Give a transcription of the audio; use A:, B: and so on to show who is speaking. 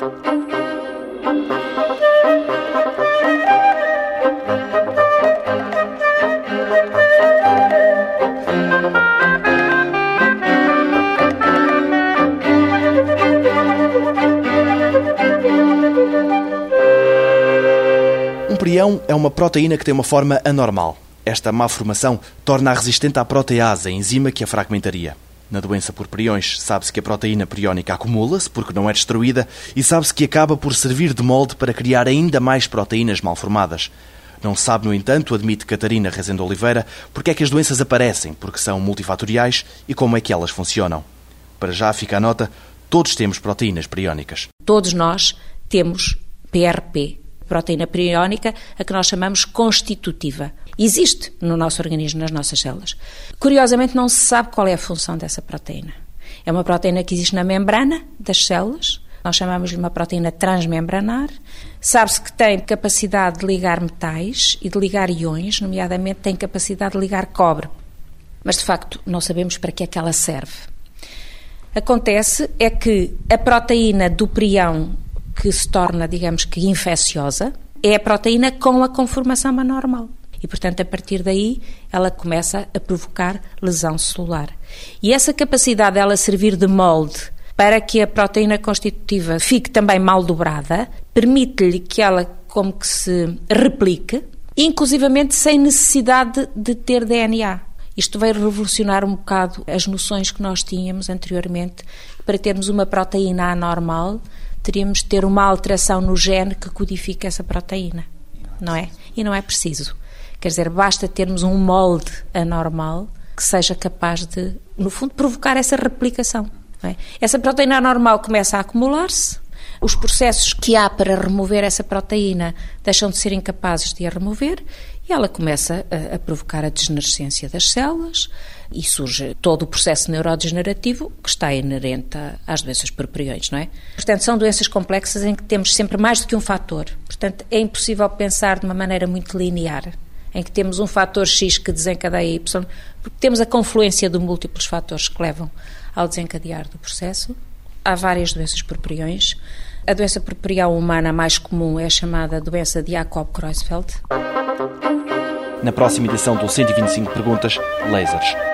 A: Um prião é uma proteína que tem uma forma anormal. Esta má formação torna-a resistente à protease, a enzima que a fragmentaria. Na doença por priões, sabe-se que a proteína priónica acumula-se porque não é destruída e sabe-se que acaba por servir de molde para criar ainda mais proteínas mal formadas. Não sabe, no entanto, admite Catarina Rezende Oliveira, porque é que as doenças aparecem, porque são multifatoriais e como é que elas funcionam. Para já fica a nota, todos temos proteínas priónicas.
B: Todos nós temos PRP, proteína priónica, a que nós chamamos constitutiva. Existe no nosso organismo, nas nossas células. Curiosamente, não se sabe qual é a função dessa proteína. É uma proteína que existe na membrana das células, nós chamamos-lhe uma proteína transmembranar. Sabe-se que tem capacidade de ligar metais e de ligar iões, nomeadamente tem capacidade de ligar cobre. Mas, de facto, não sabemos para que é que ela serve. Acontece é que a proteína do prião que se torna, digamos que, infecciosa, é a proteína com a conformação anormal. E, portanto, a partir daí, ela começa a provocar lesão celular. E essa capacidade dela servir de molde para que a proteína constitutiva fique também mal dobrada, permite-lhe que ela como que se replique, inclusivamente sem necessidade de ter DNA. Isto vai revolucionar um bocado as noções que nós tínhamos anteriormente. Para termos uma proteína anormal, teríamos de ter uma alteração no gene que codifica essa proteína, não é? E não é preciso. Quer dizer, basta termos um molde anormal que seja capaz de, no fundo, provocar essa replicação. É? Essa proteína anormal começa a acumular-se, os processos que há para remover essa proteína deixam de ser incapazes de a remover e ela começa a, a provocar a desnerescência das células e surge todo o processo neurodegenerativo que está inerente às doenças por priões, não é? Portanto, são doenças complexas em que temos sempre mais do que um fator. Portanto, é impossível pensar de uma maneira muito linear em que temos um fator X que desencadeia Y, porque temos a confluência de múltiplos fatores que levam ao desencadear do processo. Há várias doenças por priões. A doença por prião humana mais comum é a chamada doença de Jacob-Creutzfeldt.
A: Na próxima edição do 125 Perguntas, lasers.